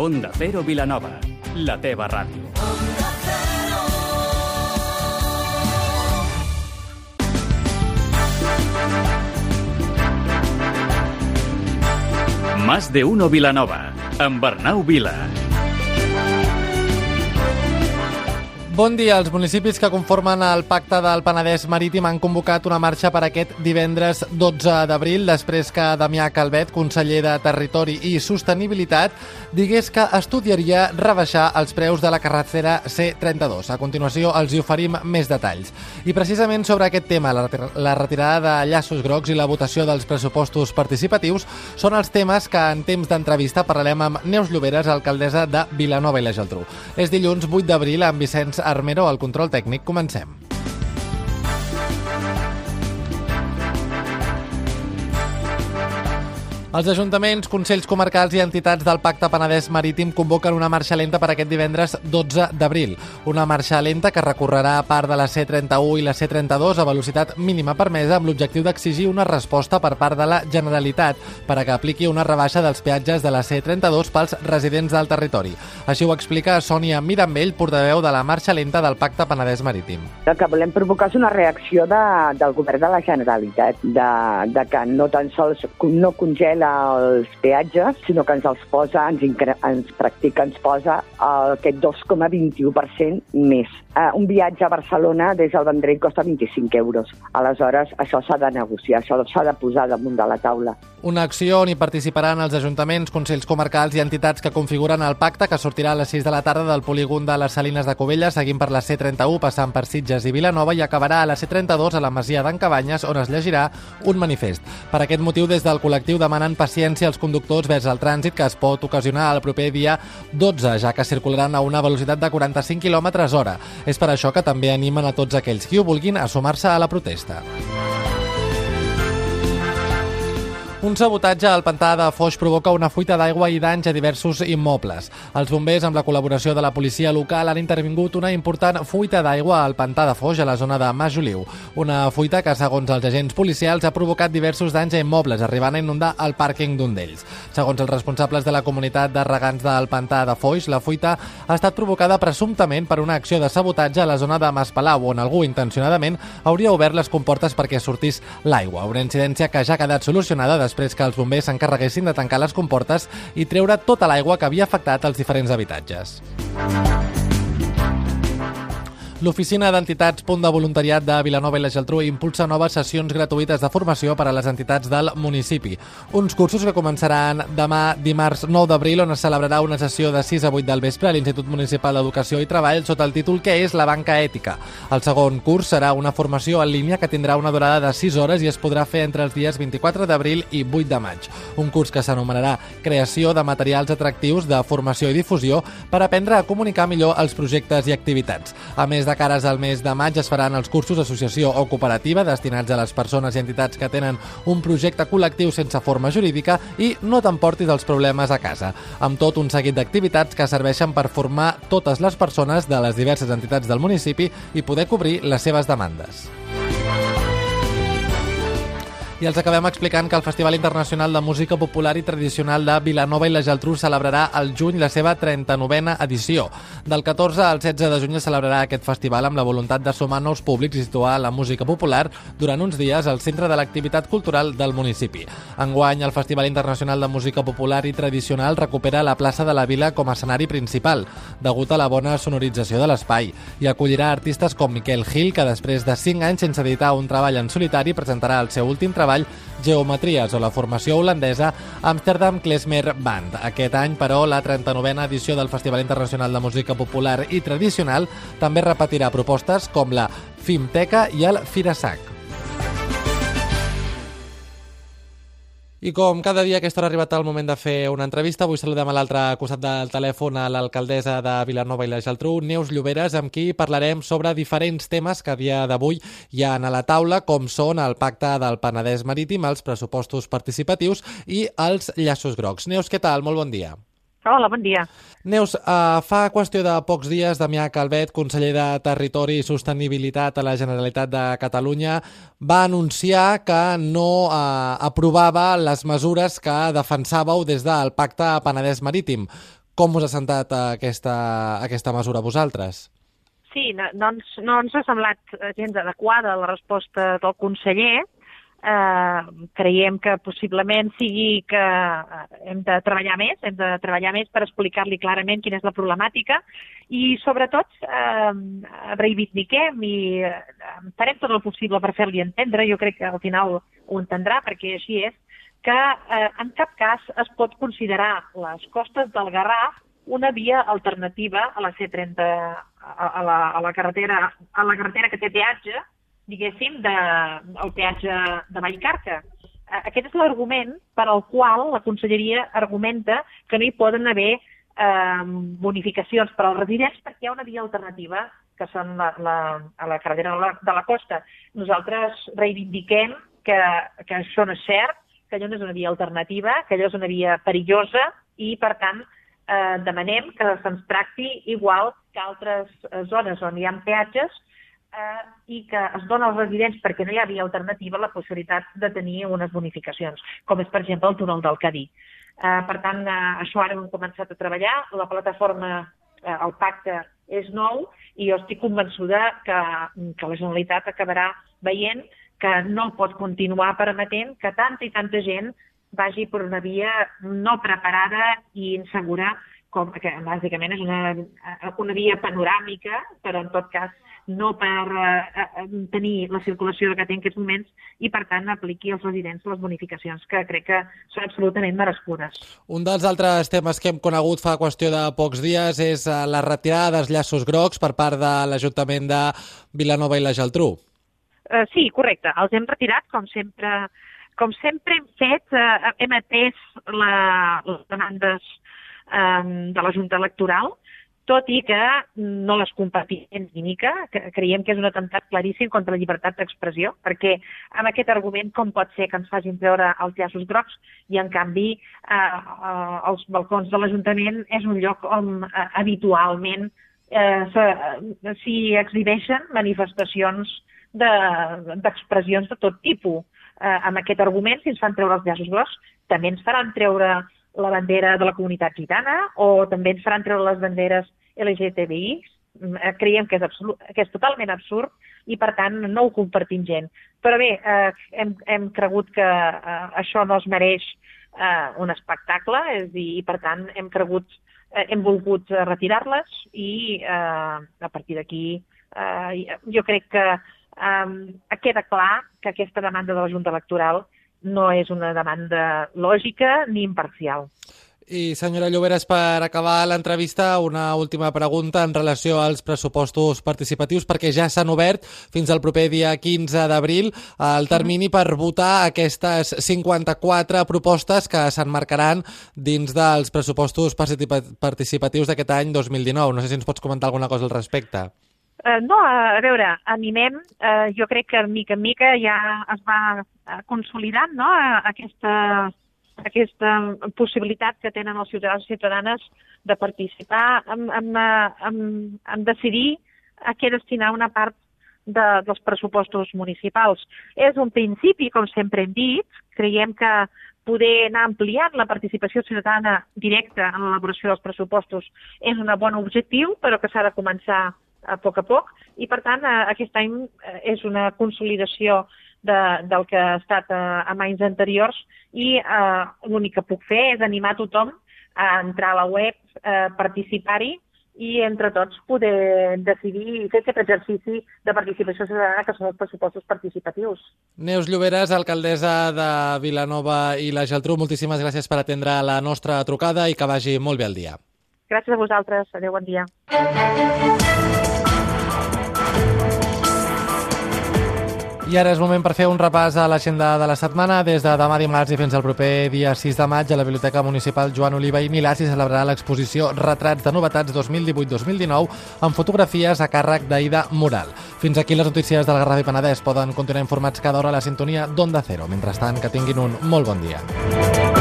Onda Cero Vilanova, la teva ràdio. Más de uno Vilanova, amb Arnau Vila. Bon dia. Els municipis que conformen el Pacte del Penedès Marítim han convocat una marxa per aquest divendres 12 d'abril, després que Damià Calvet, conseller de Territori i Sostenibilitat, digués que estudiaria rebaixar els preus de la carretera C32. A continuació els hi oferim més detalls. I precisament sobre aquest tema, la, retirada de llaços grocs i la votació dels pressupostos participatius són els temes que en temps d'entrevista parlarem amb Neus Lloberes, alcaldessa de Vilanova i la Geltrú. És dilluns 8 d'abril amb Vicenç Armero al control tècnic. Comencem. Els ajuntaments, consells comarcals i entitats del Pacte Penedès Marítim convoquen una marxa lenta per aquest divendres 12 d'abril. Una marxa lenta que recorrerà part de la C31 i la C32 a velocitat mínima permesa amb l'objectiu d'exigir una resposta per part de la Generalitat per a que apliqui una rebaixa dels peatges de la C32 pels residents del territori. Així ho explica Sònia Mirambell, portaveu de la marxa lenta del Pacte Penedès Marítim. El que volem provocar és una reacció de, del govern de la Generalitat, de, de que no tan sols no congela els peatges, sinó que ens els posa, ens, ens practica, ens posa el, aquest 2,21% més. Uh, un viatge a Barcelona des del Vendrell costa 25 euros. Aleshores, això s'ha de negociar, això s'ha de posar damunt de la taula. Una acció on hi participaran els ajuntaments, consells comarcals i entitats que configuren el pacte que sortirà a les 6 de la tarda del polígon de les Salines de Covella, seguint per la C31, passant per Sitges i Vilanova i acabarà a la C32 a la Masia d'en Cabanyes, on es llegirà un manifest. Per aquest motiu, des del col·lectiu demanen paciència als conductors vers el trànsit que es pot ocasionar el proper dia 12, ja que circularan a una velocitat de 45 km hora. És per això que també animen a tots aquells qui ho vulguin a sumar-se a la protesta. Un sabotatge al pantà de Foix provoca una fuita d'aigua i danys a diversos immobles. Els bombers, amb la col·laboració de la policia local, han intervingut una important fuita d'aigua al pantà de Foix a la zona de Masoliu. Una fuita que, segons els agents policials, ha provocat diversos danys a immobles, arribant a inundar el pàrquing d'un d'ells. Segons els responsables de la comunitat de regants del pantà de Foix, la fuita ha estat provocada presumptament per una acció de sabotatge a la zona de Maspalau, on algú intencionadament hauria obert les comportes perquè sortís l'aigua. Una incidència que ja ha quedat solucionada després que els bombers s'encarreguessin de tancar les comportes i treure tota l'aigua que havia afectat els diferents habitatges. L'Oficina d'Entitats Punt de Voluntariat de Vilanova i la Geltrú impulsa noves sessions gratuïtes de formació per a les entitats del municipi. Uns cursos que començaran demà dimarts 9 d'abril on es celebrarà una sessió de 6 a 8 del vespre a l'Institut Municipal d'Educació i Treball sota el títol que és la banca ètica. El segon curs serà una formació en línia que tindrà una durada de 6 hores i es podrà fer entre els dies 24 d'abril i 8 de maig. Un curs que s'anomenarà Creació de materials atractius de formació i difusió per aprendre a comunicar millor els projectes i activitats. A més cares al mes de maig es faran els cursos associació o cooperativa destinats a les persones i entitats que tenen un projecte col·lectiu sense forma jurídica i no t'emportis els problemes a casa, amb tot un seguit d'activitats que serveixen per formar totes les persones de les diverses entitats del municipi i poder cobrir les seves demandes. I els acabem explicant que el Festival Internacional de Música Popular i Tradicional de Vilanova i la Geltrú celebrarà al juny la seva 39a edició. Del 14 al 16 de juny es celebrarà aquest festival amb la voluntat de sumar nous públics i situar la música popular durant uns dies al centre de l'activitat cultural del municipi. Enguany, el Festival Internacional de Música Popular i Tradicional recupera la plaça de la Vila com a escenari principal, degut a la bona sonorització de l'espai, i acollirà artistes com Miquel Gil, que després de 5 anys sense editar un treball en solitari presentarà el seu últim treball treball Geometries o la formació holandesa Amsterdam Klezmer Band. Aquest any, però, la 39a edició del Festival Internacional de Música Popular i Tradicional també repetirà propostes com la Fimteca i el Firasac. I com cada dia a aquesta hora ha arribat el moment de fer una entrevista, avui saludem a l'altre costat del telèfon a l'alcaldessa de Vilanova i la Geltrú, Neus Lloberes, amb qui parlarem sobre diferents temes que a dia d'avui hi ha a la taula, com són el pacte del Penedès Marítim, els pressupostos participatius i els llaços grocs. Neus, què tal? Molt bon dia. Hola, bon dia. Neus, uh, fa qüestió de pocs dies, Damià Calvet, conseller de Territori i Sostenibilitat a la Generalitat de Catalunya, va anunciar que no uh, aprovava les mesures que defensàveu des del Pacte Penedès Marítim. Com us ha sentat aquesta, aquesta mesura a vosaltres? Sí, no, no, ens, no ens ha semblat gens adequada la resposta del conseller, eh, creiem que possiblement sigui que hem de treballar més, hem de treballar més per explicar-li clarament quina és la problemàtica i sobretot eh, reivindiquem i farem tot el possible per fer-li entendre, jo crec que al final ho entendrà perquè així és, que eh, en cap cas es pot considerar les costes del Garraf una via alternativa a la C30, a, a, la, a, la, carretera, a la carretera que té peatge, diguéssim, de, el peatge de Vallcarca. Aquest és l'argument per al qual la conselleria argumenta que no hi poden haver eh, bonificacions per als residents perquè hi ha una via alternativa que són la, la, a la carretera de la, de la costa. Nosaltres reivindiquem que, que això no és cert, que allò no és una via alternativa, que allò és una via perillosa i, per tant, eh, demanem que se'ns tracti igual que altres eh, zones on hi ha peatges eh, i que es dona als residents perquè no hi havia alternativa la possibilitat de tenir unes bonificacions, com és, per exemple, el túnel del Cadí. Eh, per tant, eh, això ara hem començat a treballar, la plataforma, eh, el pacte és nou i jo estic convençuda que, que la Generalitat acabarà veient que no pot continuar permetent que tanta i tanta gent vagi per una via no preparada i insegura, com que bàsicament és una, una via panoràmica, però en tot cas no per eh, eh, tenir la circulació que té en aquests moments i, per tant, apliqui als residents les bonificacions que crec que són absolutament merescudes. Un dels altres temes que hem conegut fa qüestió de pocs dies és eh, la retirada dels llaços grocs per part de l'Ajuntament de Vilanova i la Geltrú. Uh, sí, correcte. Els hem retirat, com sempre, com sempre hem fet, uh, hem atès la, les demandes um, de la Junta Electoral, tot i que no les compartim ni mica, que creiem que és un atemptat claríssim contra la llibertat d'expressió, perquè amb aquest argument com pot ser que ens facin treure els llaços grocs i en canvi eh, eh, els balcons de l'Ajuntament és un lloc on eh, habitualment eh, s'hi exhibeixen manifestacions d'expressions de, de tot tipus. Eh, amb aquest argument, si ens fan treure els llaços grocs, també ens faran treure la bandera de la comunitat gitana o també ens faran treure les banderes LGTBI. Mm, eh, creiem que és, absolut, que és totalment absurd i, per tant, no ho compartim gent. Però bé, eh, hem, hem cregut que eh, això no es mereix eh, un espectacle és dir, i, per tant, hem cregut, eh, hem volgut retirar-les i eh, a partir d'aquí eh, jo crec que eh, queda clar que aquesta demanda de la Junta Electoral no és una demanda lògica ni imparcial. I senyora Lloberes, per acabar l'entrevista, una última pregunta en relació als pressupostos participatius, perquè ja s'han obert fins al proper dia 15 d'abril el termini per votar aquestes 54 propostes que s'enmarcaran dins dels pressupostos participatius d'aquest any 2019. No sé si ens pots comentar alguna cosa al respecte. Uh, no, a veure, animem, uh, jo crec que mica en mica ja es va uh, consolidant no? Aquesta, aquesta possibilitat que tenen els ciutadans i ciutadanes de participar en, en, en, en decidir a què destinar una part de, dels pressupostos municipals. És un principi, com sempre hem dit, creiem que poder anar ampliant la participació ciutadana directa en l'elaboració dels pressupostos és un bon objectiu, però que s'ha de començar a poc a poc i per tant eh, aquest any eh, és una consolidació de, del que ha estat a, eh, anys anteriors i eh, l'únic que puc fer és animar tothom a entrar a la web, eh, participar-hi i entre tots poder decidir i fer aquest exercici de participació ciutadana que són els pressupostos participatius. Neus Lloberes, alcaldessa de Vilanova i la Geltrú, moltíssimes gràcies per atendre la nostra trucada i que vagi molt bé el dia. Gràcies a vosaltres. Adéu, bon dia. I ara és moment per fer un repàs a l'agenda de la setmana. Des de demà dimarts i fins al proper dia 6 de maig a la Biblioteca Municipal Joan Oliva i Milà s'hi celebrarà l'exposició Retrats de novetats 2018-2019 amb fotografies a càrrec d'Aida Moral. Fins aquí les notícies del Garraf i Penedès. Poden continuar informats cada hora a la sintonia d'Onda Cero. Mentrestant, que tinguin un molt bon dia.